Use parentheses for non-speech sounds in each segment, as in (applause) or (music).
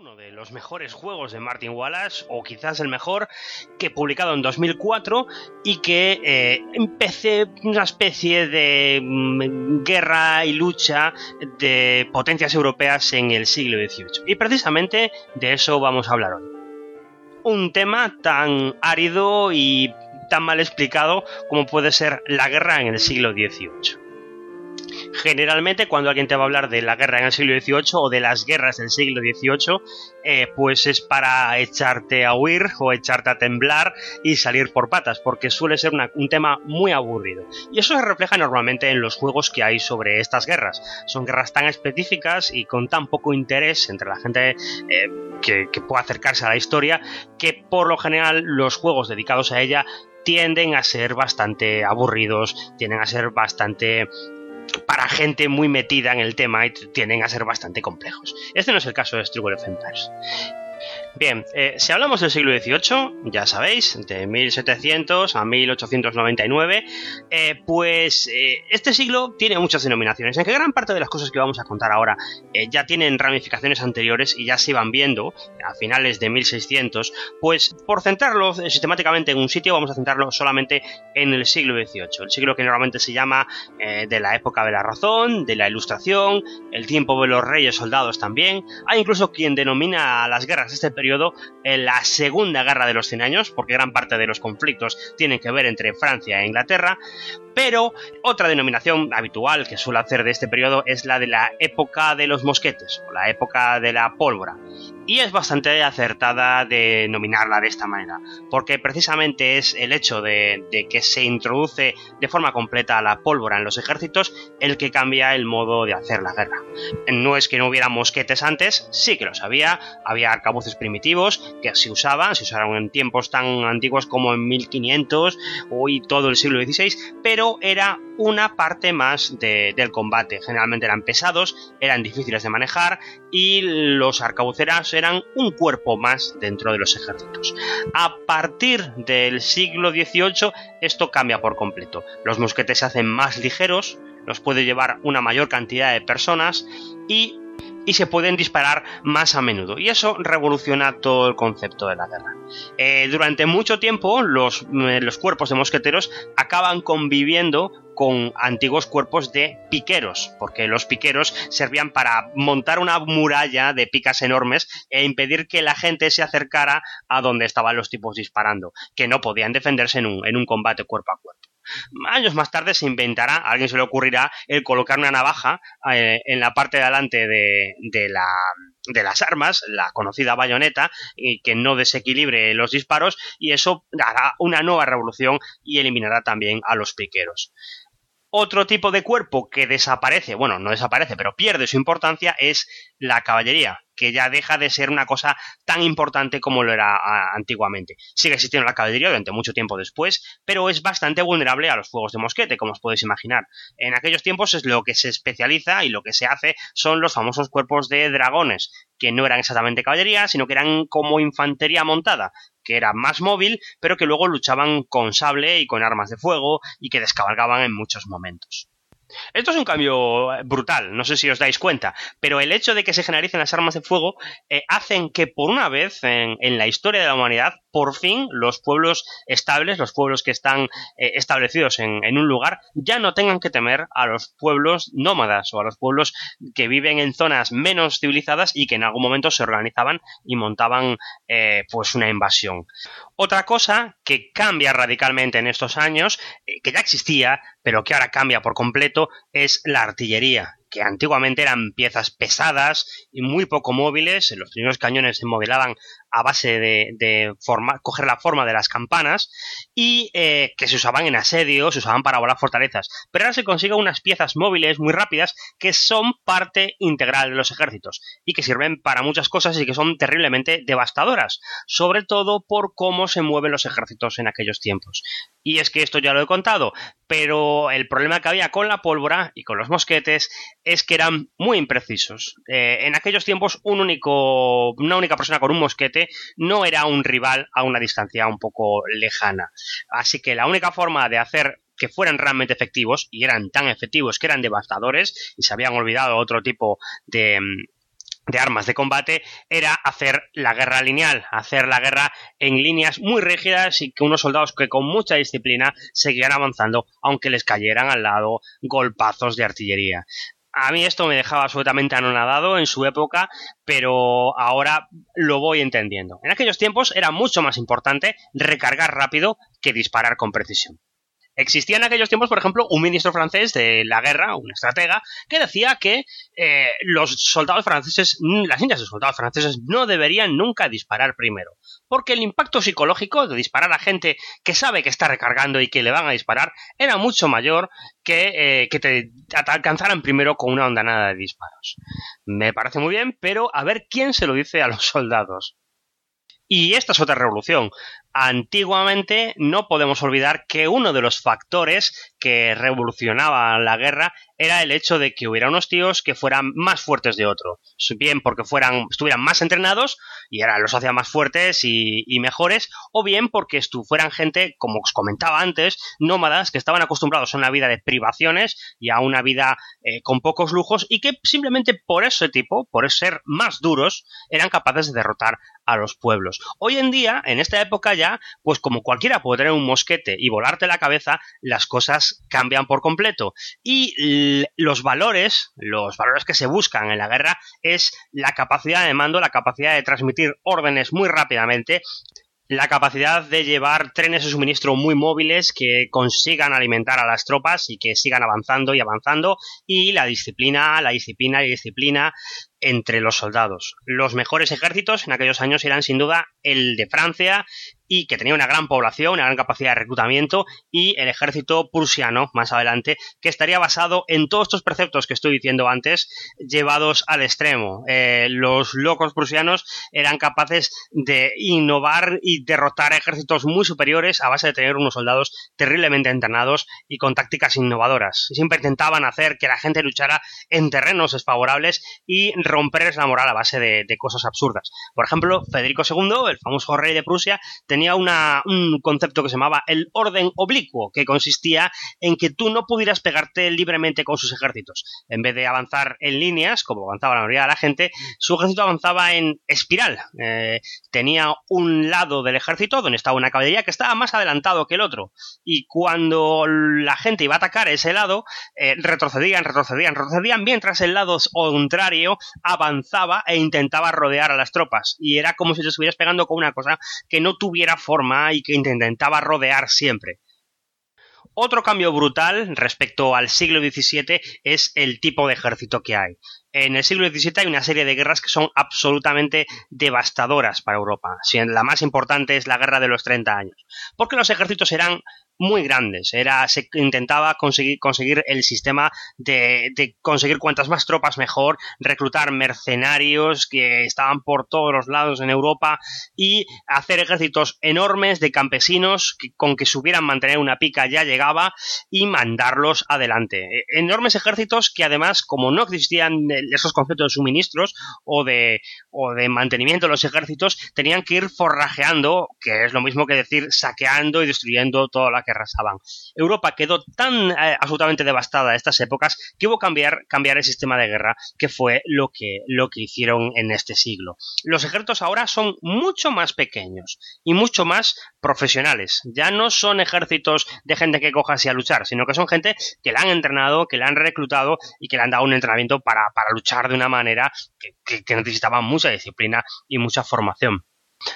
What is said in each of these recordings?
uno de los mejores juegos de Martin Wallace, o quizás el mejor, que publicado en 2004 y que eh, empecé una especie de mm, guerra y lucha de potencias europeas en el siglo XVIII. Y precisamente de eso vamos a hablar hoy. Un tema tan árido y tan mal explicado como puede ser la guerra en el siglo XVIII. Generalmente, cuando alguien te va a hablar de la guerra en el siglo XVIII o de las guerras del siglo XVIII, eh, pues es para echarte a huir o echarte a temblar y salir por patas, porque suele ser un tema muy aburrido. Y eso se refleja normalmente en los juegos que hay sobre estas guerras. Son guerras tan específicas y con tan poco interés entre la gente eh, que, que puede acercarse a la historia, que por lo general los juegos dedicados a ella tienden a ser bastante aburridos, tienden a ser bastante para gente muy metida en el tema y tienden a ser bastante complejos. Este no es el caso de Struggle of Empires. Bien, eh, si hablamos del siglo XVIII, ya sabéis, de 1700 a 1899, eh, pues eh, este siglo tiene muchas denominaciones, en que gran parte de las cosas que vamos a contar ahora ya tienen ramificaciones anteriores y ya se iban viendo a finales de 1600, pues por centrarlo sistemáticamente en un sitio vamos a centrarlo solamente en el siglo XVIII, el siglo que normalmente se llama de la época de la razón, de la ilustración, el tiempo de los reyes soldados también, hay incluso quien denomina las guerras de este periodo en la Segunda Guerra de los Cien Años, porque gran parte de los conflictos tienen que ver entre Francia e Inglaterra, pero otra denominación habitual que suele hacer de este periodo es la de la época de los mosquetes, o la época de la pólvora. Y es bastante acertada denominarla de esta manera, porque precisamente es el hecho de, que se introduce de forma completa la pólvora en los ejércitos el que cambia el modo de hacer la guerra. No es que no hubiera mosquetes antes, sí que los había, había arcabuces primitivos que se usaban, se usaron en tiempos tan antiguos como en 1500 o todo el siglo XVI, pero era una parte más del combate. Generalmente eran pesados, eran difíciles de manejar y los arcabuceras un cuerpo más dentro de los ejércitos. A partir del siglo XVIII esto cambia por completo. Los mosquetes se hacen más ligeros, los puede llevar una mayor cantidad de personas y y se pueden disparar más a menudo. Y eso revoluciona todo el concepto de la guerra. Eh, durante mucho tiempo los, eh, los cuerpos de mosqueteros acaban conviviendo con antiguos cuerpos de piqueros, porque los piqueros servían para montar una muralla de picas enormes e impedir que la gente se acercara a donde estaban los tipos disparando, que no podían defenderse en un, en un combate cuerpo a cuerpo. Años más tarde se inventará, a alguien se le ocurrirá el colocar una navaja eh, en la parte de adelante de, la, de las armas, la conocida bayoneta, que no desequilibre los disparos, y eso dará una nueva revolución y eliminará también a los piqueros. Otro tipo de cuerpo que desaparece, bueno, no desaparece, pero pierde su importancia, es la caballería, que ya deja de ser una cosa tan importante como lo era antiguamente. Sigue existiendo la caballería durante mucho tiempo después, pero es bastante vulnerable a los fuegos de mosquete, como os podéis imaginar. En aquellos tiempos es lo que se especializa y lo que se hace son los famosos cuerpos de dragones, que no eran exactamente caballería, sino que eran como infantería montada, que era más móvil, pero que luego luchaban con sable y con armas de fuego y que descabalgaban en muchos momentos. Esto es un cambio eh, brutal, no sé si os dais cuenta, pero el hecho de que se generalicen las armas de fuego eh, hacen que por una vez en, la historia de la humanidad, por fin los pueblos estables, los pueblos que están eh, establecidos en, un lugar, ya no tengan que temer a los pueblos nómadas o a los pueblos que viven en zonas menos civilizadas y que en algún momento se organizaban y montaban pues una invasión. Otra cosa que cambia radicalmente en estos años, que ya existía, pero que ahora cambia por completo, es la artillería que antiguamente eran piezas pesadas y muy poco móviles, los primeros cañones se modelaban a base de, coger la forma de las campanas y eh, que se usaban en asedio, se usaban para volar fortalezas. Pero ahora se consigue unas piezas móviles muy rápidas que son parte integral de los ejércitos y que sirven para muchas cosas y que son terriblemente devastadoras, sobre todo por cómo se mueven los ejércitos en aquellos tiempos. Y es que esto ya lo he contado, pero el problema que había con la pólvora y con los mosquetes es que eran muy imprecisos. Eh, en aquellos tiempos un único, una única persona con un mosquete no era un rival a una distancia un poco lejana. Así que la única forma de hacer que fueran realmente efectivos, y eran tan efectivos que eran devastadores, y se habían olvidado otro tipo de, de armas de combate era hacer la guerra lineal, hacer la guerra en líneas muy rígidas y que unos soldados que con mucha disciplina seguían avanzando aunque les cayeran al lado golpazos de artillería. A mí esto me dejaba absolutamente anonadado en su época, pero ahora lo voy entendiendo. En aquellos tiempos era mucho más importante recargar rápido que disparar con precisión. Existía en aquellos tiempos, por ejemplo, un ministro francés de la guerra, un estratega, que decía que eh, los soldados franceses, mm, las líneas de soldados franceses no deberían nunca disparar primero, porque el impacto psicológico de disparar a gente que sabe que está recargando y que le van a disparar era mucho mayor que, eh, que te alcanzaran primero con una ondanada de disparos. Me parece muy bien, pero a ver quién se lo dice a los (laughs) soldados. Y esta es otra revolución. Antiguamente no podemos olvidar que uno de los factores que revolucionaba la guerra era el hecho de que hubiera unos tíos que fueran más fuertes de otro. Bien porque fueran, estuvieran más entrenados y eran los hacía más fuertes y, mejores, o bien porque fueran gente, como os comentaba antes, nómadas que estaban acostumbrados a una vida de privaciones y a una vida eh, con pocos lujos y que simplemente por ese tipo, por ser más duros, eran capaces de derrotar a los pueblos. Hoy en día, en esta época pues como cualquiera puede tener un mosquete y volarte la cabeza, las cosas cambian por completo. Y los valores, los valores que se buscan en la guerra es la capacidad de mando, la capacidad de transmitir órdenes muy rápidamente, la capacidad de llevar trenes de suministro muy móviles que consigan alimentar a las tropas y que sigan avanzando y avanzando y la disciplina, la disciplina y disciplina entre los soldados. Los mejores ejércitos en aquellos años eran sin duda el de Francia y que tenía una gran población, una gran capacidad de reclutamiento y el ejército prusiano más adelante que estaría basado en todos estos preceptos que estoy diciendo antes llevados al extremo. Eh, los locos prusianos eran capaces de innovar y derrotar ejércitos muy superiores a base de tener unos soldados terriblemente entrenados y con tácticas innovadoras. Siempre intentaban hacer que la gente luchara en terrenos desfavorables y romperles la moral a base de, cosas absurdas. Por ejemplo, Federico II, el famoso rey de Prusia, tenía un concepto que se llamaba el orden oblicuo, que consistía en que tú no pudieras pegarte libremente con sus ejércitos. En vez de avanzar en líneas, como avanzaba la mayoría de la gente, su ejército avanzaba en espiral. Eh, tenía un lado del ejército donde estaba una caballería que estaba más adelantado que el otro. Y cuando la gente iba a atacar ese lado, eh, retrocedían, retrocedían, retrocedían, mientras el lado contrario avanzaba e intentaba rodear a las tropas. Y era como si te estuvieras pegando con una cosa que no tuviera forma y que intentaba rodear siempre. Otro cambio brutal respecto al siglo XVII es el tipo de ejército que hay. En el siglo XVII hay una serie de guerras que son absolutamente devastadoras para Europa. La más importante es la Guerra de los 30 años, porque los ejércitos eran muy grandes. Era, se intentaba conseguir, conseguir el sistema de, de, conseguir cuantas más tropas mejor, reclutar mercenarios que estaban por todos los lados en Europa y hacer ejércitos enormes de campesinos que, con que supieran mantener una pica ya llegaba y mandarlos adelante. E, enormes ejércitos que además, como no existían esos conceptos de suministros o de, o de mantenimiento de los ejércitos, tenían que ir forrajeando, que es lo mismo que decir saqueando y destruyendo toda la Europa quedó tan eh, absolutamente devastada en estas épocas que hubo que cambiar, cambiar el sistema de guerra, que fue lo que, lo que hicieron en este siglo. Los ejércitos ahora son mucho más pequeños y mucho más profesionales. Ya no son ejércitos de gente que coja así a luchar, sino que son gente que la han entrenado, que la han reclutado y que le han dado un entrenamiento para, luchar de una manera que, que necesitaba mucha disciplina y mucha formación.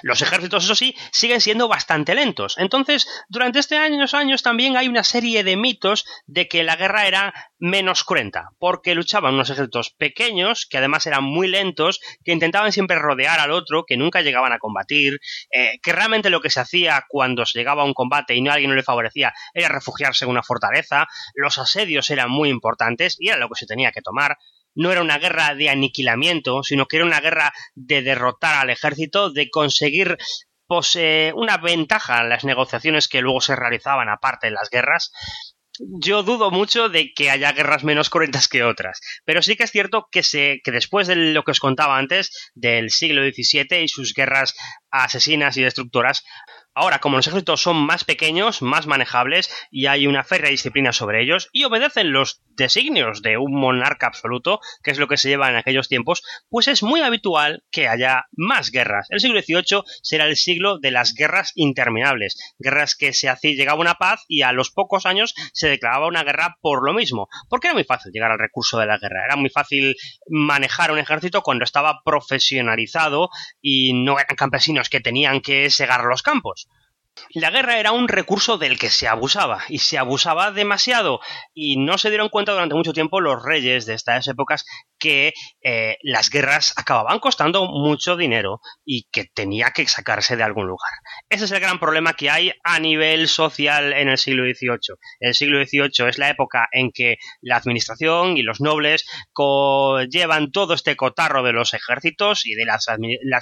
Los ejércitos, eso sí, siguen siendo bastante lentos. Entonces, durante estos años, años también hay una serie de mitos de que la guerra era menos cruenta, porque luchaban unos ejércitos pequeños, que además eran muy lentos, que intentaban siempre rodear al otro, que nunca llegaban a combatir, eh, que realmente lo que se hacía cuando se llegaba a un combate y no alguien no le favorecía era refugiarse en una fortaleza, los asedios eran muy importantes y era lo que se tenía que tomar no era una guerra de aniquilamiento, sino que era una guerra de derrotar al ejército, de conseguir pues, eh, una ventaja en las negociaciones que luego se realizaban aparte de las guerras. Yo dudo mucho de que haya guerras menos cruentas que otras, pero sí que es cierto que, se, que después de lo que os contaba antes, del siglo XVII y sus guerras asesinas y destructoras, Ahora, como los ejércitos son más pequeños, más manejables y hay una férrea disciplina sobre ellos y obedecen los designios de un monarca absoluto, que es lo que se lleva en aquellos tiempos, pues es muy habitual que haya más guerras. El siglo XVIII será el siglo de las guerras interminables, guerras que se hacía, llegaba una paz y a los pocos años se declaraba una guerra por lo mismo, porque era muy fácil llegar al recurso de la guerra, era muy fácil manejar un ejército cuando estaba profesionalizado y no eran campesinos que tenían que segar los campos. La guerra era un recurso del que se abusaba, y se abusaba demasiado, y no se dieron cuenta durante mucho tiempo los reyes de estas épocas que eh, las guerras acababan costando mucho dinero y que tenía que sacarse de algún lugar. Ese es el gran problema que hay a nivel social en el siglo XVIII. El siglo XVIII es la época en que la administración y los nobles llevan todo este cotarro de los ejércitos y de las,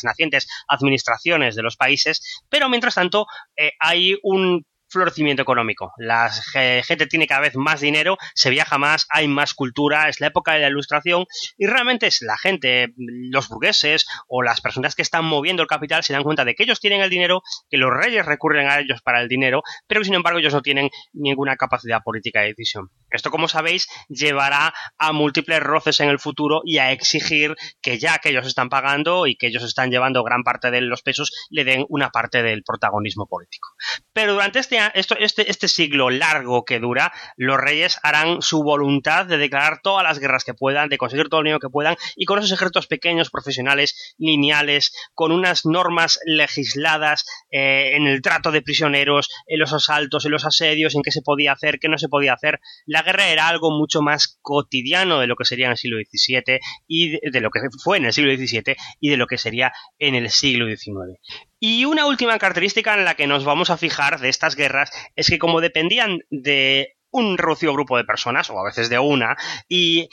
nacientes administraciones de los países, pero mientras tanto eh, hay un florecimiento económico. La gente tiene cada vez más dinero, se viaja más, hay más cultura, es la época de la ilustración y realmente es la gente, los burgueses o las personas que están moviendo el capital se dan cuenta de que ellos tienen el dinero, que los reyes recurren a ellos para el dinero, pero sin embargo ellos no tienen ninguna capacidad política de decisión. Esto, como sabéis, llevará a múltiples roces en el futuro y a exigir que ya que ellos están pagando y que ellos están llevando gran parte de los pesos, le den una parte del protagonismo político. Pero durante este este, este siglo largo que dura, los reyes harán su voluntad de declarar todas las guerras que puedan, de conseguir todo el dinero que puedan, y con esos ejércitos pequeños, profesionales, lineales, con unas normas legisladas eh, en el trato de prisioneros, en los asaltos, en los asedios, en qué se podía hacer, qué no se podía hacer. La guerra era algo mucho más cotidiano de lo que sería en el siglo XVII y de lo que fue en el siglo XVII y de lo que sería en el siglo XIX. Y una última característica en la que nos vamos a fijar de estas guerras es que como dependían de un reducido grupo de personas, o a veces de una, y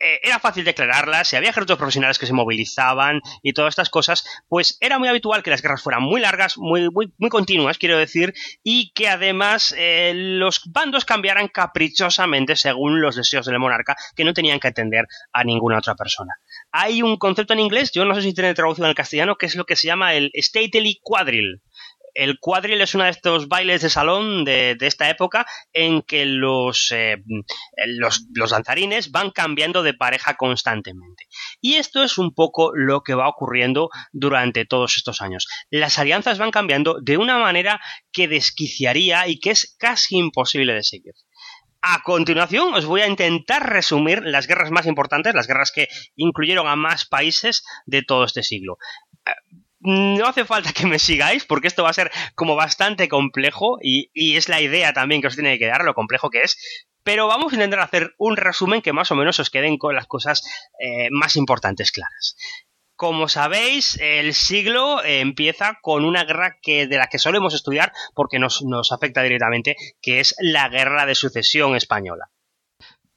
eh, era fácil declararlas, si había ejércitos profesionales que se movilizaban y todas estas cosas, pues era muy habitual que las guerras fueran muy largas, muy, muy, muy continuas, quiero decir, y que además eh, los bandos cambiaran caprichosamente según los deseos del monarca, que no tenían que atender a ninguna otra persona hay un concepto en inglés, yo no sé si tiene traducción al castellano, que es lo que se llama el stately quadrille. El quadrille es uno de estos bailes de salón de, esta época en que los, eh, los, los danzarines van cambiando de pareja constantemente. Y esto es un poco lo que va ocurriendo durante todos estos años. Las alianzas van cambiando de una manera que desquiciaría y que es casi imposible de seguir. A continuación os voy a intentar resumir las guerras más importantes, las guerras que incluyeron a más países de todo este siglo. Eh, no hace falta que me sigáis porque esto va a ser como bastante complejo y, es la idea también que os tiene que dar, lo complejo que es. Pero vamos a intentar hacer un resumen que más o menos os queden con las cosas eh, más importantes claras. Como sabéis, el siglo eh, empieza con una guerra que, de la que solemos estudiar porque nos, nos afecta directamente, que es la guerra de sucesión española.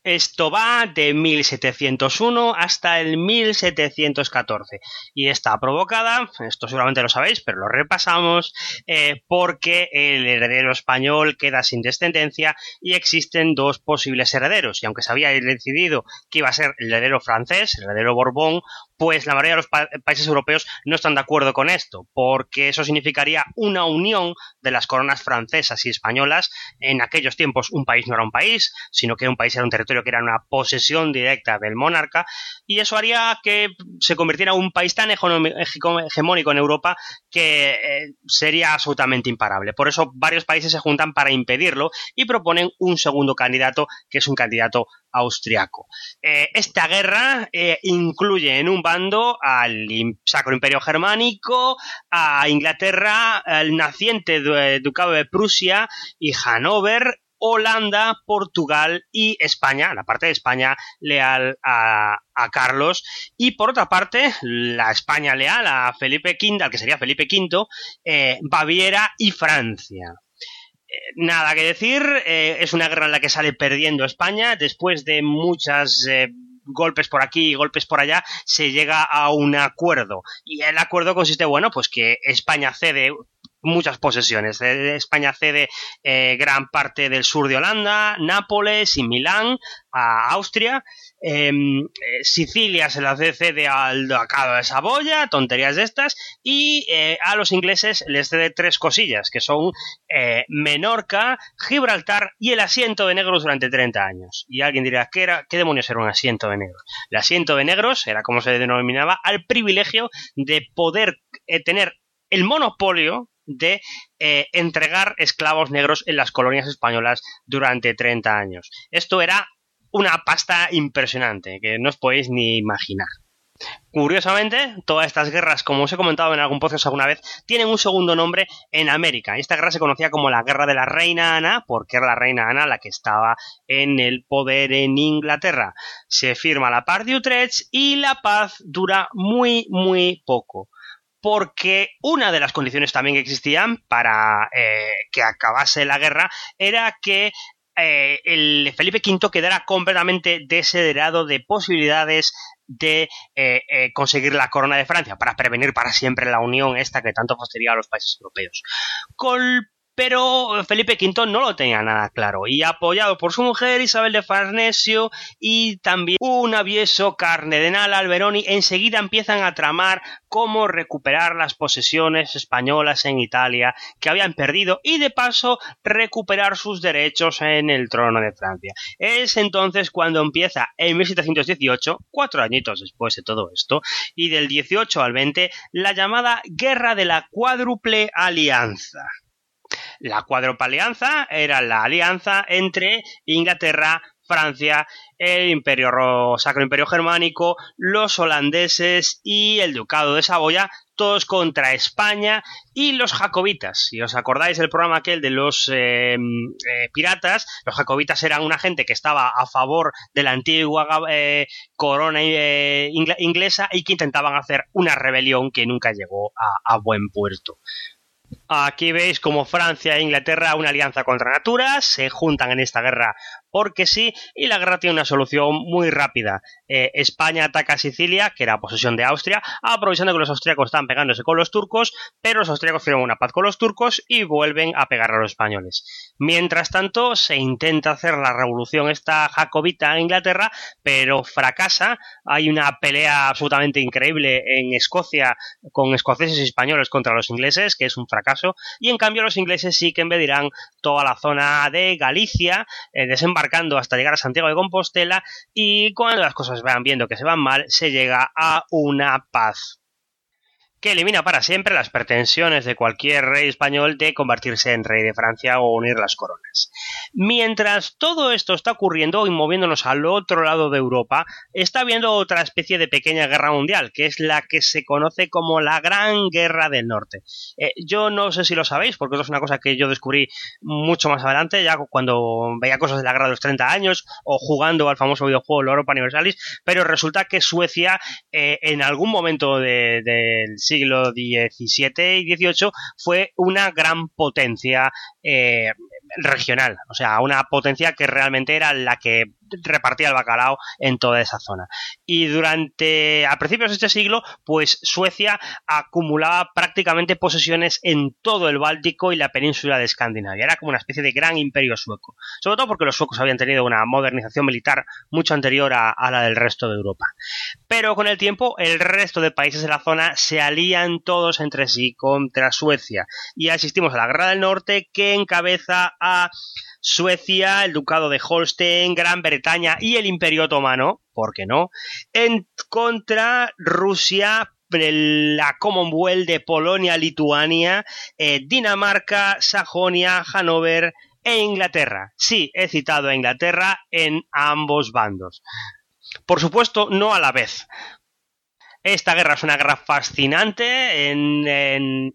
Esto va de 1701 hasta el 1714 y está provocada, esto seguramente lo sabéis, pero lo repasamos, eh, porque el heredero español queda sin descendencia y existen dos posibles herederos. Y aunque se había decidido que iba a ser el heredero francés, el heredero Borbón, pues la mayoría de los países europeos no están de acuerdo con esto, porque eso significaría una unión de las coronas francesas y españolas. En aquellos tiempos un país no era un país, sino que un país era un territorio que era una posesión directa del monarca, y eso haría que se convirtiera en un país tan hegemónico en Europa que eh, sería absolutamente imparable. Por eso varios países se juntan para impedirlo y proponen un segundo candidato, que es un candidato austriaco. Eh, esta guerra eh, incluye en un bando al Sacro Imperio Germánico, a Inglaterra, al naciente Ducado de Prusia y Hanover, Holanda, Portugal y España, la parte de España leal a, Carlos, y por otra parte, la España leal a Felipe V, al que sería Felipe V, Baviera y Francia. Nada que decir, eh, es una guerra en la que sale perdiendo España. Después de muchas eh, golpes por aquí y golpes por allá, se llega a un acuerdo. Y el acuerdo consiste, bueno, pues que España cede muchas posesiones. España cede gran parte del sur de Holanda, Nápoles y Milán a Austria. Em, Sicilia se la cede al Ducado de Saboya, tonterías de estas. Y a los ingleses les cede tres cosillas, que son Menorca, Gibraltar y el asiento de negros durante 30 años. Y alguien dirá, ¿qué, era, qué demonios era un asiento de negros? El asiento de negros era como se denominaba al privilegio de poder eh, tener el monopolio de eh, entregar esclavos negros en las colonias españolas durante 30 años. Esto era una pasta impresionante que no os podéis ni imaginar. Curiosamente, todas estas guerras, como os he comentado en algún podcast alguna vez, tienen un segundo nombre en América. Esta guerra se conocía como la Guerra de la Reina Ana, porque era la Reina Ana la que estaba en el poder en Inglaterra. Se firma la paz de Utrecht y la paz dura muy, muy poco porque una de las condiciones también que existían para eh, que acabase la guerra era que eh, el Felipe V quedara completamente desederado de posibilidades de eh, conseguir la corona de Francia para prevenir para siempre la unión esta que tanto fastidia a los países europeos. Pero Felipe V no lo tenía nada claro y apoyado por su mujer Isabel de Farnesio y también un avieso cardenal Alberoni enseguida empiezan a tramar cómo recuperar las posesiones españolas en Italia que habían perdido y de paso recuperar sus derechos en el trono de Francia. Es entonces cuando empieza en 1718, cuatro añitos después de todo esto, y del 18 al 20, la llamada Guerra de la Cuádruple Alianza. La cuádruple alianza era la alianza entre Inglaterra, Francia, el Imperio Sacro Imperio Germánico, los holandeses y el Ducado de Saboya, todos contra España y los jacobitas. Si os acordáis del programa aquel de los eh, eh, piratas, los jacobitas eran una gente que estaba a favor de la antigua eh, corona inglesa y que intentaban hacer una rebelión que nunca llegó a buen puerto. Aquí veis como Francia e Inglaterra, una alianza contra Natura, se juntan en esta guerra porque sí, y la guerra tiene una solución muy rápida. Eh, España ataca a Sicilia, que era posesión de Austria, aprovechando que los austríacos están pegándose con los turcos, pero los austríacos firman una paz con los turcos y vuelven a pegar a los españoles. Mientras tanto, se intenta hacer la revolución esta jacobita en Inglaterra, pero fracasa. Hay una pelea absolutamente increíble en Escocia con escoceses y españoles contra los ingleses, que es un fracaso, y en cambio los ingleses sí que invadirán toda la zona de Galicia, eh, desembarcando hasta llegar a Santiago de Compostela, y cuando las cosas van viendo que se van mal, se llega a una paz que elimina para siempre las pretensiones de cualquier rey español de convertirse en rey de Francia o unir las coronas. Mientras todo esto está ocurriendo y moviéndonos al otro lado de Europa, está habiendo otra especie de pequeña guerra mundial, que es la que se conoce como la Gran Guerra del Norte. Eh, yo no sé si lo sabéis, porque eso es una cosa que yo descubrí mucho más adelante, ya cuando veía cosas de la Guerra de los 30 años o jugando al famoso videojuego Europa Universalis, pero resulta que Suecia eh, en algún momento del siglo XVII y XVIII fue una gran potencia eh, regional, o sea, una potencia que realmente era la que repartía el bacalao en toda esa zona. Y durante, a principios de este siglo, pues Suecia acumulaba prácticamente posesiones en todo el Báltico y la península de Escandinavia. Era como una especie de gran imperio sueco. Sobre todo porque los suecos habían tenido una modernización militar mucho anterior a, la del resto de Europa. Pero con el tiempo, el resto de países de la zona se alían todos entre sí contra Suecia. Y asistimos a la Guerra del Norte que encabeza a Suecia, el Ducado de Holstein, Gran Bretaña y el Imperio Otomano, ¿por qué no? En contra Rusia, la Commonwealth de Polonia, Lituania, eh, Dinamarca, Sajonia, Hanover e Inglaterra. Sí, he citado a Inglaterra en ambos bandos. Por supuesto, no a la vez, esta guerra es una guerra fascinante. En,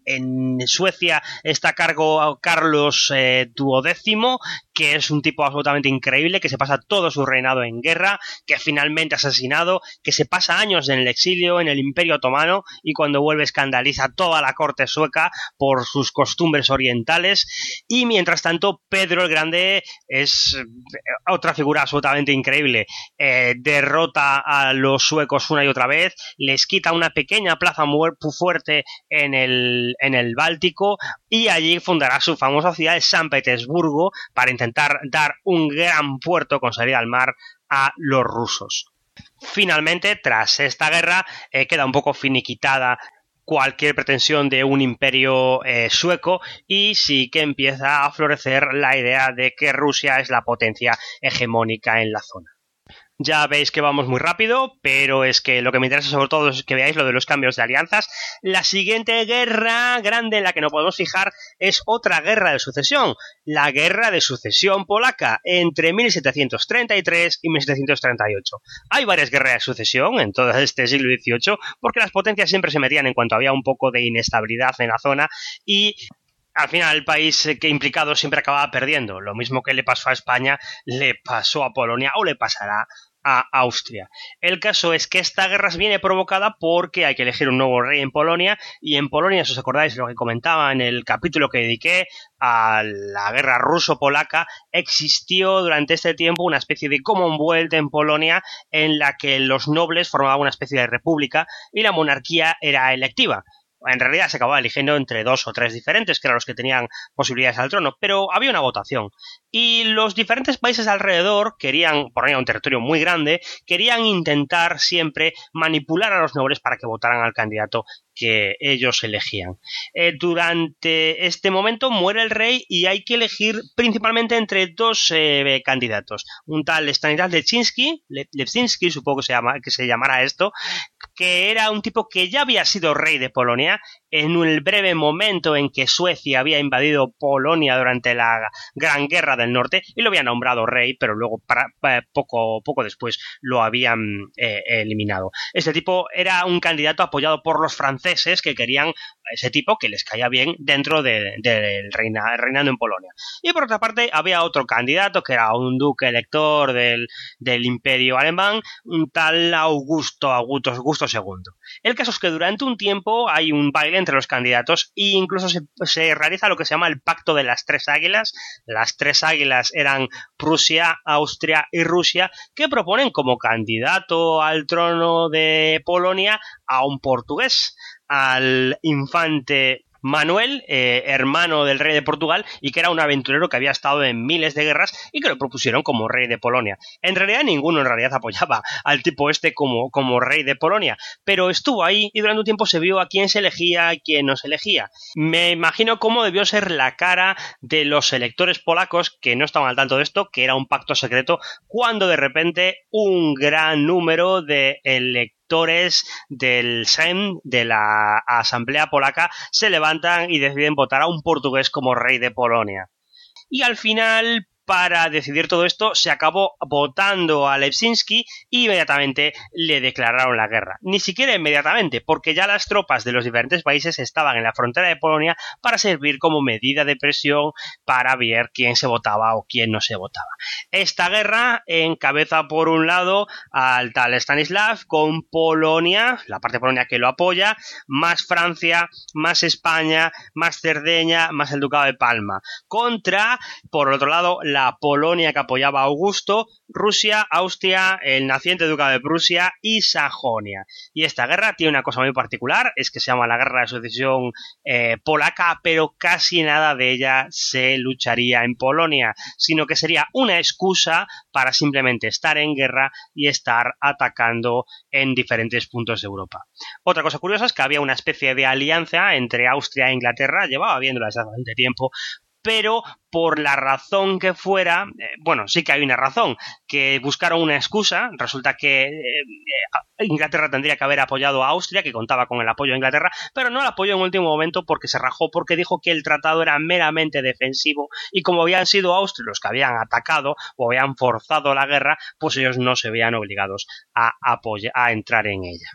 Suecia está a cargo Carlos eh, XII, que es un tipo absolutamente increíble, que se pasa todo su reinado en guerra, que finalmente asesinado, que se pasa años en el exilio, en el Imperio Otomano, y cuando vuelve escandaliza toda la corte sueca por sus costumbres orientales. Y mientras tanto, Pedro el Grande es eh, otra figura absolutamente increíble. Eh, derrota a los suecos una y otra vez, les les quita una pequeña plaza muy fuerte en el, en el Báltico y allí fundará su famosa ciudad de San Petersburgo para intentar dar un gran puerto con salida al mar a los rusos. Finalmente, tras esta guerra, eh, queda un poco finiquitada cualquier pretensión de un imperio eh, sueco y sí que empieza a florecer la idea de que Rusia es la potencia hegemónica en la zona. Ya veis que vamos muy rápido, pero es que lo que me interesa sobre todo es que veáis lo de los cambios de alianzas. La siguiente guerra grande en la que nos podemos fijar es otra guerra de sucesión, la guerra de sucesión polaca entre 1733 y 1738. Hay varias guerras de sucesión en todo este siglo XVIII porque las potencias siempre se metían en cuanto había un poco de inestabilidad en la zona y al final el país que implicado siempre acababa perdiendo. Lo mismo que le pasó a España, le pasó a Polonia o le pasará a Austria. El caso es que esta guerra viene provocada porque hay que elegir un nuevo rey en Polonia y en Polonia, si os acordáis lo que comentaba en el capítulo que dediqué a la guerra ruso-polaca, existió durante este tiempo una especie de Commonwealth en Polonia en la que los nobles formaban una especie de república y la monarquía era electiva en realidad se acababa eligiendo entre dos o tres diferentes, que eran los que tenían posibilidades al trono, pero había una votación. Y los diferentes países alrededor querían, por un territorio muy grande, querían intentar siempre manipular a los nobles para que votaran al candidato que ellos elegían. Eh, durante este momento muere el rey y hay que elegir principalmente entre dos eh, candidatos. Un tal Stanislas Leszczynski, Leszczynski supongo que se, llama, que se llamará esto, que era un tipo que ya había sido rey de Polonia en el breve momento en que Suecia había invadido Polonia durante la Gran Guerra del Norte y lo había nombrado rey, pero luego eh, poco, poco después lo habían eh, eliminado. Este tipo era un candidato apoyado por los franceses que querían ese tipo que les caía bien dentro del reinado en Polonia. Y por otra parte había otro candidato que era un duque elector del, del imperio alemán, un tal Augusto, Augusto, Augusto II. El caso es que durante un tiempo hay un baile entre los candidatos e incluso se, realiza lo que se llama el pacto de las tres águilas. Las tres águilas eran Prusia, Austria y Rusia, que proponen como candidato al trono de Polonia a un portugués, al infante Manuel, eh, hermano del rey de Portugal, y que era un aventurero que había estado en miles de guerras y que lo propusieron como rey de Polonia. En realidad ninguno en realidad apoyaba al tipo este como, como rey de Polonia, pero estuvo ahí y durante un tiempo se vio a quién se elegía y quién no se elegía. Me imagino cómo debió ser la cara de los electores polacos que no estaban al tanto de esto, que era un pacto secreto, cuando de repente un gran número de electores del Sejm, de la Asamblea Polaca, se levantan y deciden votar a un portugués como rey de Polonia. Y al final, para decidir todo esto, se acabó votando a Lewsinski y inmediatamente le declararon la guerra. Ni siquiera inmediatamente, porque ya las tropas de los diferentes países estaban en la frontera de Polonia para servir como medida de presión para ver quién se votaba o quién no se votaba. Esta guerra encabeza por un lado al tal Stanislav con Polonia, la parte de Polonia que lo apoya, más Francia, más España, más Cerdeña, más el Ducado de Palma. Contra, por otro lado, la la Polonia que apoyaba a Augusto, Rusia, Austria, el naciente ducado de Prusia y Sajonia. Y esta guerra tiene una cosa muy particular, es que se llama la Guerra de Sucesión eh, Polaca, pero casi nada de ella se lucharía en Polonia, sino que sería una excusa para simplemente estar en guerra y estar atacando en diferentes puntos de Europa. Otra cosa curiosa es que había una especie de alianza entre Austria e Inglaterra, llevaba viéndola desde hace bastante tiempo, pero por la razón que fuera, eh, bueno, sí que hay una razón, que buscaron una excusa, resulta que eh, eh, Inglaterra tendría que haber apoyado a Austria, que contaba con el apoyo de Inglaterra, pero no la apoyó en último momento porque se rajó, porque dijo que el tratado era meramente defensivo y como habían sido Austria los que habían atacado o habían forzado la guerra, pues ellos no se veían obligados a, a entrar en ella.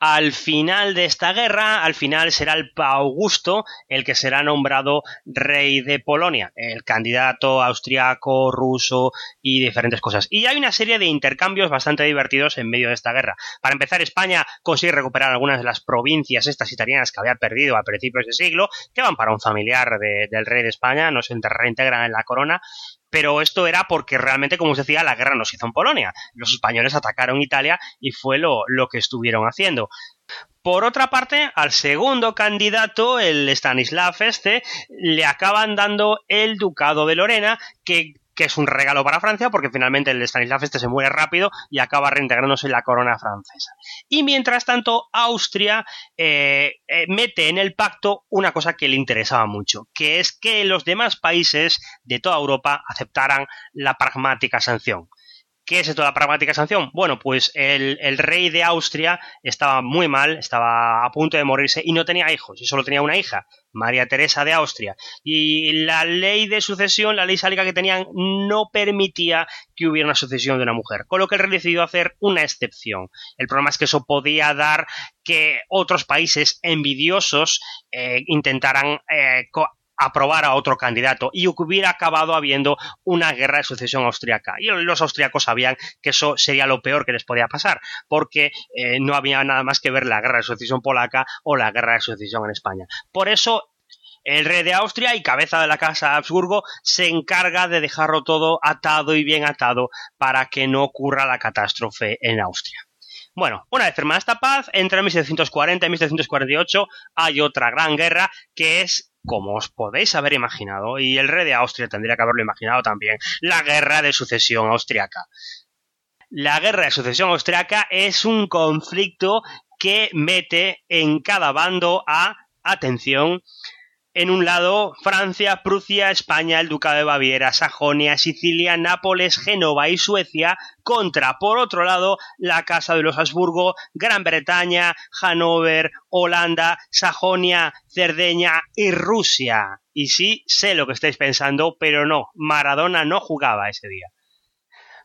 Al final de esta guerra, al final será el Augusto el que será nombrado rey de Polonia, el candidato austriaco, ruso y diferentes cosas. Y hay una serie de intercambios bastante divertidos en medio de esta guerra. Para empezar, España consigue recuperar algunas de las provincias estas italianas que había perdido a principios de siglo, que van para un familiar del rey de España, no se reintegran en la corona, pero esto era porque realmente, como os decía, la guerra no se hizo en Polonia. Los españoles atacaron Italia y fue lo, lo que estuvieron haciendo. Por otra parte, al segundo candidato, el Stanislav este, le acaban dando el ducado de Lorena, que que es un regalo para Francia porque finalmente el Stanislav este se muere rápido y acaba reintegrándose en la corona francesa. Y mientras tanto, Austria eh, eh, mete en el pacto una cosa que le interesaba mucho, que es que los demás países de toda Europa aceptaran la pragmática sanción. ¿Qué es esto la pragmática sanción? Bueno, pues el, rey de Austria estaba muy mal, estaba a punto de morirse y no tenía hijos, y solo tenía una hija, María Teresa de Austria. Y la ley de sucesión, la ley sálica que tenían, no permitía que hubiera una sucesión de una mujer, con lo que el rey decidió hacer una excepción. El problema es que eso podía dar que otros países envidiosos eh, intentaran eh, aprobar a otro candidato y hubiera acabado habiendo una guerra de sucesión austriaca. Y los austriacos sabían que eso sería lo peor que les podía pasar, porque eh, no había nada más que ver la guerra de sucesión polaca o la guerra de sucesión en España. Por eso el rey de Austria y cabeza de la casa Habsburgo se encarga de dejarlo todo atado y bien atado para que no ocurra la catástrofe en Austria. Bueno, una vez firmada esta paz, entre 1740 y 1748 hay otra gran guerra que es como os podéis haber imaginado, y el rey de Austria tendría que haberlo imaginado también, la guerra de sucesión austriaca. La guerra de sucesión austriaca es un conflicto que mete en cada bando a, atención, en un lado Francia, Prusia, España, el Ducado de Baviera, Sajonia, Sicilia, Nápoles, Génova y Suecia, contra, por otro lado, la Casa de los Habsburgo, Gran Bretaña, Hannover, Holanda, Sajonia, Cerdeña y Rusia. Y sí, sé lo que estáis pensando, pero no, Maradona no jugaba ese día.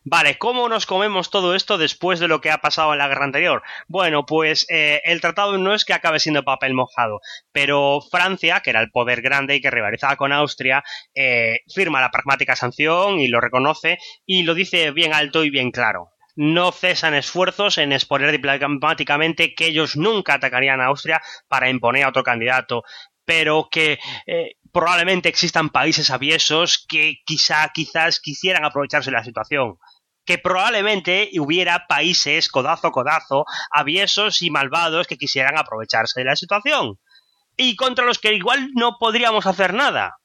Vale, ¿cómo nos comemos todo esto después de lo que ha pasado en la guerra anterior? Bueno, pues eh, el tratado no es que acabe siendo papel mojado, pero Francia, que era el poder grande y que rivalizaba con Austria, eh, firma la pragmática sanción y lo reconoce y lo dice bien alto y bien claro no cesan esfuerzos en exponer diplomáticamente que ellos nunca atacarían a Austria para imponer a otro candidato, pero que eh, probablemente existan países aviesos que quizá, quizás quisieran aprovecharse de la situación que probablemente hubiera países codazo codazo, aviesos y malvados que quisieran aprovecharse de la situación y contra los que igual no podríamos hacer nada.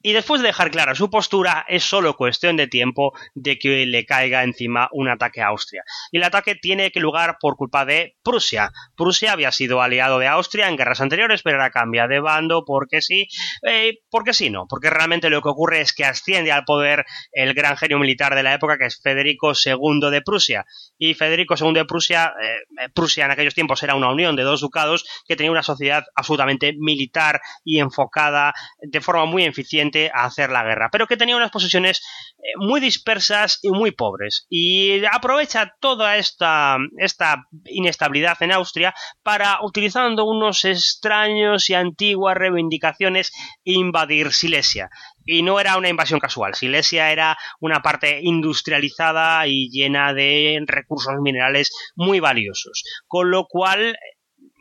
Y después de dejar clara su postura, es solo cuestión de tiempo de que le caiga encima un ataque a Austria. Y el ataque tiene que lugar por culpa de Prusia. Prusia había sido aliado de Austria en guerras anteriores, pero ahora cambia de bando porque sí, eh, porque sí no, porque realmente lo que ocurre es que asciende al poder el gran genio militar de la época, que es Federico II de Prusia. Y Federico II de Prusia, eh, Prusia en aquellos tiempos era una unión de dos ducados que tenía una sociedad absolutamente militar y enfocada de forma muy eficiente a hacer la guerra, pero que tenía unas posiciones eh, muy dispersas y muy pobres. Y aprovecha toda esta, esta inestabilidad en Austria para, utilizando unos extraños y antiguas reivindicaciones, invadir Silesia. Y no era una invasión casual. Silesia era una parte industrializada y llena de recursos minerales muy valiosos. Con lo cual,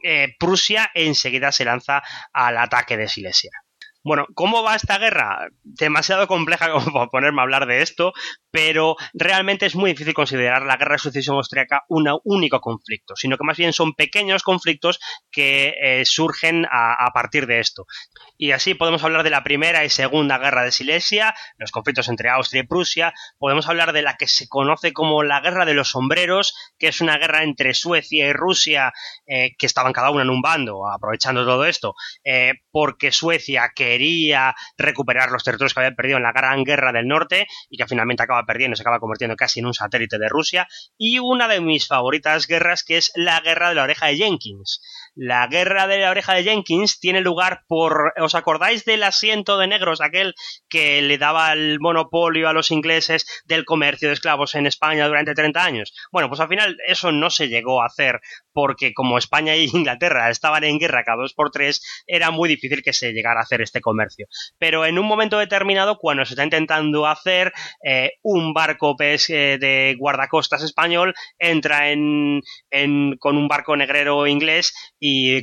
eh, Prusia enseguida se lanza al ataque de Silesia. Bueno, ¿cómo va esta guerra? Demasiado compleja como (laughs) para ponerme a hablar de esto, pero realmente es muy difícil considerar la guerra de sucesión austriaca un único conflicto, sino que más bien son pequeños conflictos que eh, surgen a, partir de esto. Y así podemos hablar de la primera y segunda guerra de Silesia, los conflictos entre Austria y Prusia, podemos hablar de la que se conoce como la guerra de los sombreros, que es una guerra entre Suecia y Rusia, eh, que estaban cada uno en un bando, aprovechando todo esto, eh, porque Suecia que quería recuperar los territorios que había perdido en la Gran Guerra del Norte y que finalmente acaba perdiendo, se acaba convirtiendo casi en un satélite de Rusia. Y una de mis favoritas guerras que es la Guerra de la Oreja de Jenkins. La Guerra de la Oreja de Jenkins tiene lugar por... ¿Os acordáis del asiento de negros, aquel que le daba el monopolio a los ingleses del comercio de esclavos en España durante 30 años? Bueno, pues al final eso no se llegó a hacer porque como España e Inglaterra estaban en guerra cada dos por tres, era muy difícil que se llegara a hacer este comercio. Pero en un momento determinado, cuando se está intentando hacer, eh, un barco eh, de guardacostas español entra en, con un barco negrero inglés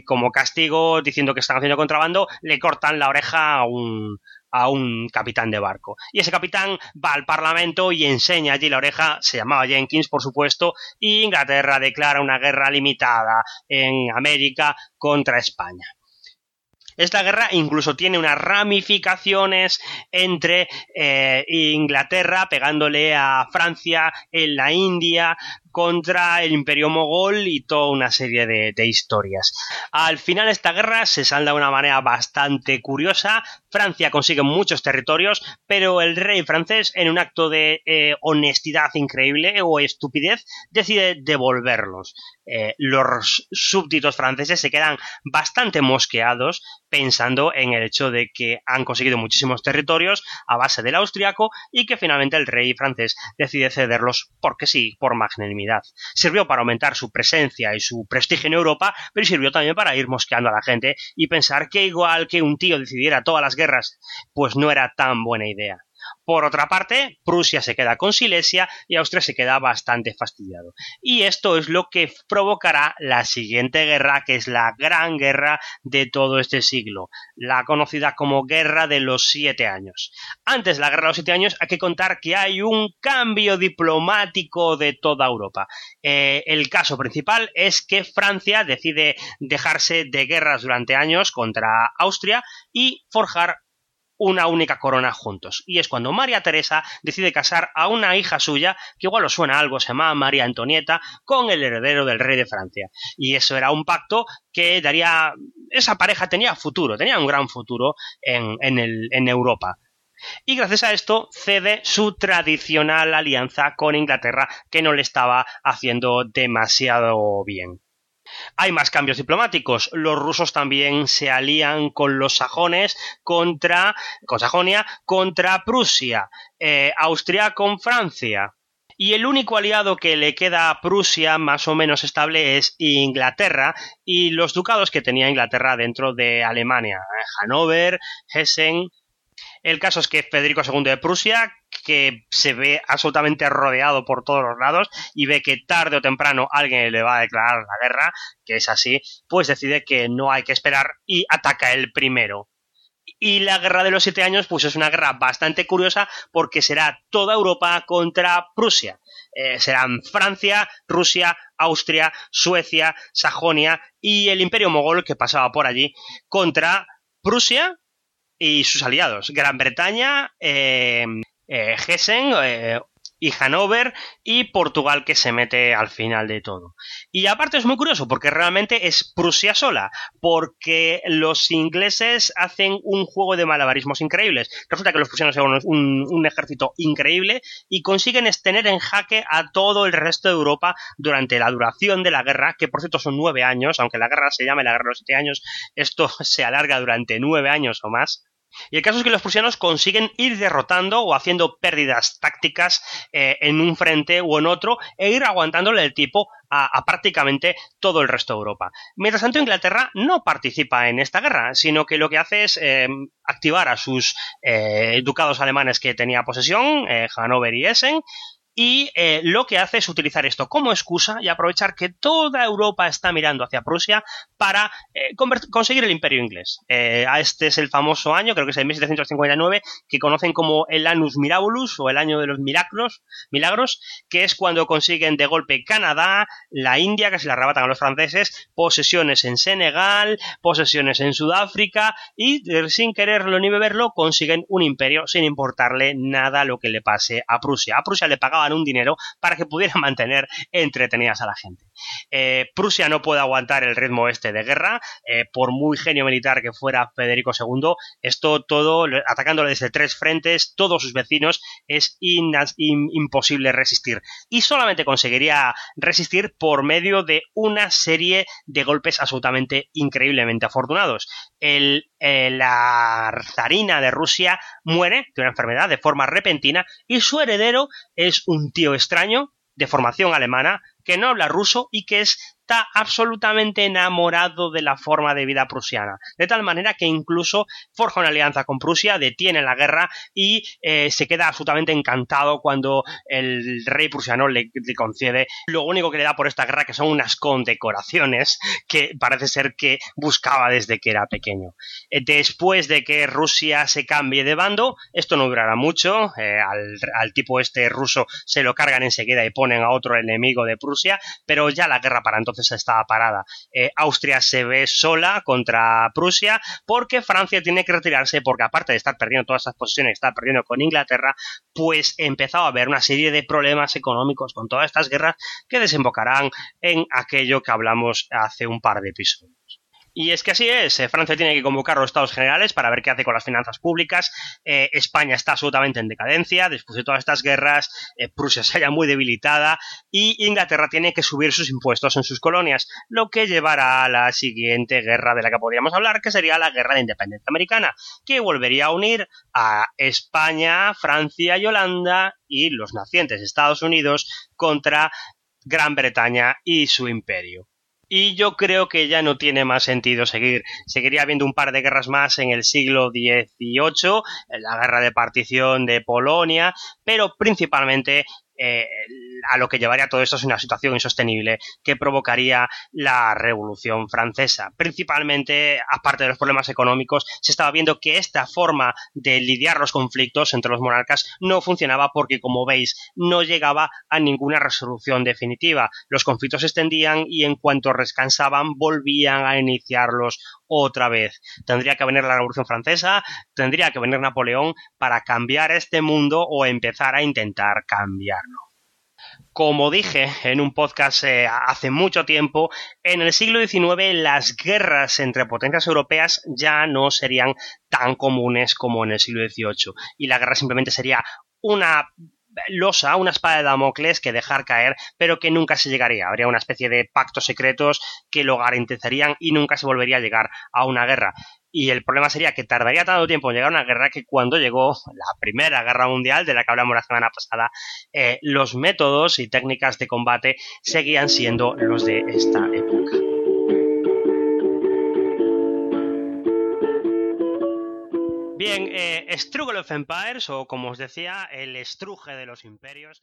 como castigo, diciendo que están haciendo contrabando, le cortan la oreja a un, a un capitán de barco. Y ese capitán va al Parlamento y enseña allí la oreja, se llamaba Jenkins, por supuesto, y Inglaterra declara una guerra limitada en América contra España. Esta guerra incluso tiene unas ramificaciones entre eh, Inglaterra pegándole a Francia en la India, contra el imperio mogol y toda una serie de, historias. Al final esta guerra se salda de una manera bastante curiosa. Francia consigue muchos territorios, pero el rey francés, en un acto de eh, honestidad increíble o estupidez, decide devolverlos. Eh, los súbditos franceses se quedan bastante mosqueados pensando en el hecho de que han conseguido muchísimos territorios a base del austriaco y que finalmente el rey francés decide cederlos porque sí, por magnanimidad Sirvió para aumentar su presencia y su prestigio en Europa, pero sirvió también para ir mosqueando a la gente y pensar que igual que un tío decidiera todas las guerras, pues no era tan buena idea. Por otra parte, Prusia se queda con Silesia y Austria se queda bastante fastidiado. Y esto es lo que provocará la siguiente guerra, que es la gran guerra de todo este siglo, la conocida como Guerra de los Siete Años. Antes de la Guerra de los Siete Años hay que contar que hay un cambio diplomático de toda Europa. Eh, el caso principal es que Francia decide dejarse de guerras durante años contra Austria y forjar una única corona juntos. Y es cuando María Teresa decide casar a una hija suya, que igual os suena algo, se llamaba María Antonieta, con el heredero del rey de Francia. Y eso era un pacto que daría... Esa pareja tenía futuro, tenía un gran futuro en, en Europa. Y gracias a esto cede su tradicional alianza con Inglaterra, que no le estaba haciendo demasiado bien. Hay más cambios diplomáticos. Los rusos también se alían con los sajones contra, con Sajonia, contra Prusia. Eh, Austria con Francia. Y el único aliado que le queda a Prusia más o menos estable es Inglaterra y los ducados que tenía Inglaterra dentro de Alemania. Hannover, Hessen, el caso es que Federico II de Prusia, que se ve absolutamente rodeado por todos los lados y ve que tarde o temprano alguien le va a declarar la guerra, que es así, pues decide que no hay que esperar y ataca el primero. Y la guerra de los siete años, pues es una guerra bastante curiosa porque será toda Europa contra Prusia. Eh, serán Francia, Rusia, Austria, Suecia, Sajonia y el imperio mogol que pasaba por allí contra Prusia, y sus aliados, Gran Bretaña, eh, eh, eh, y Hanover y Portugal que se mete al final de todo. Y aparte es muy curioso porque realmente es Prusia sola, porque los ingleses hacen un juego de malabarismos increíbles. Resulta que los prusianos son un, un, ejército increíble y consiguen tener en jaque a todo el resto de Europa durante la duración de la guerra, que por cierto son nueve años, aunque la guerra se llame la guerra de los siete años, esto (laughs) se alarga durante nueve años o más. Y el caso es que los prusianos consiguen ir derrotando o haciendo pérdidas tácticas eh, en un frente o en otro e ir aguantándole el tipo a, prácticamente todo el resto de Europa. Mientras tanto, Inglaterra no participa en esta guerra, sino que lo que hace es eh, activar a sus eh, ducados alemanes que tenía posesión, Hannover y Essen, y eh, lo que hace es utilizar esto como excusa y aprovechar que toda Europa está mirando hacia Prusia para eh, conseguir el imperio inglés. Eh, este es el famoso año, creo que es el 1759, que conocen como el Annus Mirabilis o el año de los milagros, milagros, que es cuando consiguen de golpe Canadá, la India, que se la arrebatan a los franceses, posesiones en Senegal, posesiones en Sudáfrica y sin quererlo ni beberlo consiguen un imperio sin importarle nada lo que le pase a Prusia. A Prusia le pagaba un dinero para que pudieran (laughs) mantener entretenidas a la gente. Eh, Prusia no puede aguantar el ritmo este de guerra, eh, por muy genio militar que fuera Federico II, esto todo, atacándole desde tres frentes, todos sus vecinos, es imposible resistir. Y solamente conseguiría resistir por medio de una serie de golpes absolutamente increíblemente afortunados. El, eh, la zarina de Rusia muere de una enfermedad de forma repentina y su heredero es un tío extraño de formación alemana que no habla ruso y que es está absolutamente enamorado de la forma de vida prusiana, de tal manera que incluso forja una alianza con Prusia, detiene la guerra y eh, se queda absolutamente encantado cuando el rey prusiano le, concede lo único que le da por esta guerra, que son unas condecoraciones que parece ser que buscaba desde que era pequeño. Eh, después de que Rusia se cambie de bando, esto no durará mucho, eh, al, al tipo este ruso se lo cargan enseguida y ponen a otro enemigo de Prusia, pero ya la guerra para entonces estaba parada. Eh, Austria se ve sola contra Prusia porque Francia tiene que retirarse porque aparte de estar perdiendo todas estas posiciones, estar perdiendo con Inglaterra, pues empezaba a haber una serie de problemas económicos con todas estas guerras que desembocarán en aquello que hablamos hace un par de episodios. Y es que así es, eh, Francia tiene que convocar los estados generales para ver qué hace con las finanzas públicas, eh, España está absolutamente en decadencia después de todas estas guerras, eh, Prusia (laughs) se halla muy debilitada y Inglaterra tiene que subir sus impuestos en sus colonias, lo que llevará a la siguiente guerra de la que podríamos hablar, que sería la guerra de independencia americana, que volvería a unir a España, Francia y Holanda y los nacientes Estados Unidos contra Gran Bretaña y su imperio y yo creo que ya no tiene más sentido seguir. Seguiría habiendo un par de guerras más en el siglo XVIII, la guerra de partición de Polonia, pero principalmente eh, a lo que llevaría todo esto es una situación insostenible que provocaría la Revolución Francesa. Principalmente, aparte de los problemas económicos, se estaba viendo que esta forma de lidiar los conflictos entre los monarcas no funcionaba porque, como veis, no llegaba a ninguna resolución definitiva. Los conflictos se extendían y en cuanto descansaban volvían a iniciarlos otra vez. Tendría que venir la Revolución Francesa, tendría que venir Napoleón para cambiar este mundo o empezar a intentar cambiarlo. Como dije en un podcast eh, hace mucho tiempo, en el siglo XIX las guerras entre potencias europeas ya no serían tan comunes como en el siglo XVIII y la guerra simplemente sería una losa, una espada de Damocles que dejar caer, pero que nunca se llegaría. Habría una especie de pactos secretos que lo garantizarían y nunca se volvería a llegar a una guerra. Y el problema sería que tardaría tanto tiempo en llegar a una guerra que cuando llegó la Primera Guerra Mundial, de la que hablamos la semana pasada, eh, los métodos y técnicas de combate seguían siendo los de esta época. Bien, eh, Struggle of Empires, o como os decía, el estruje de los imperios,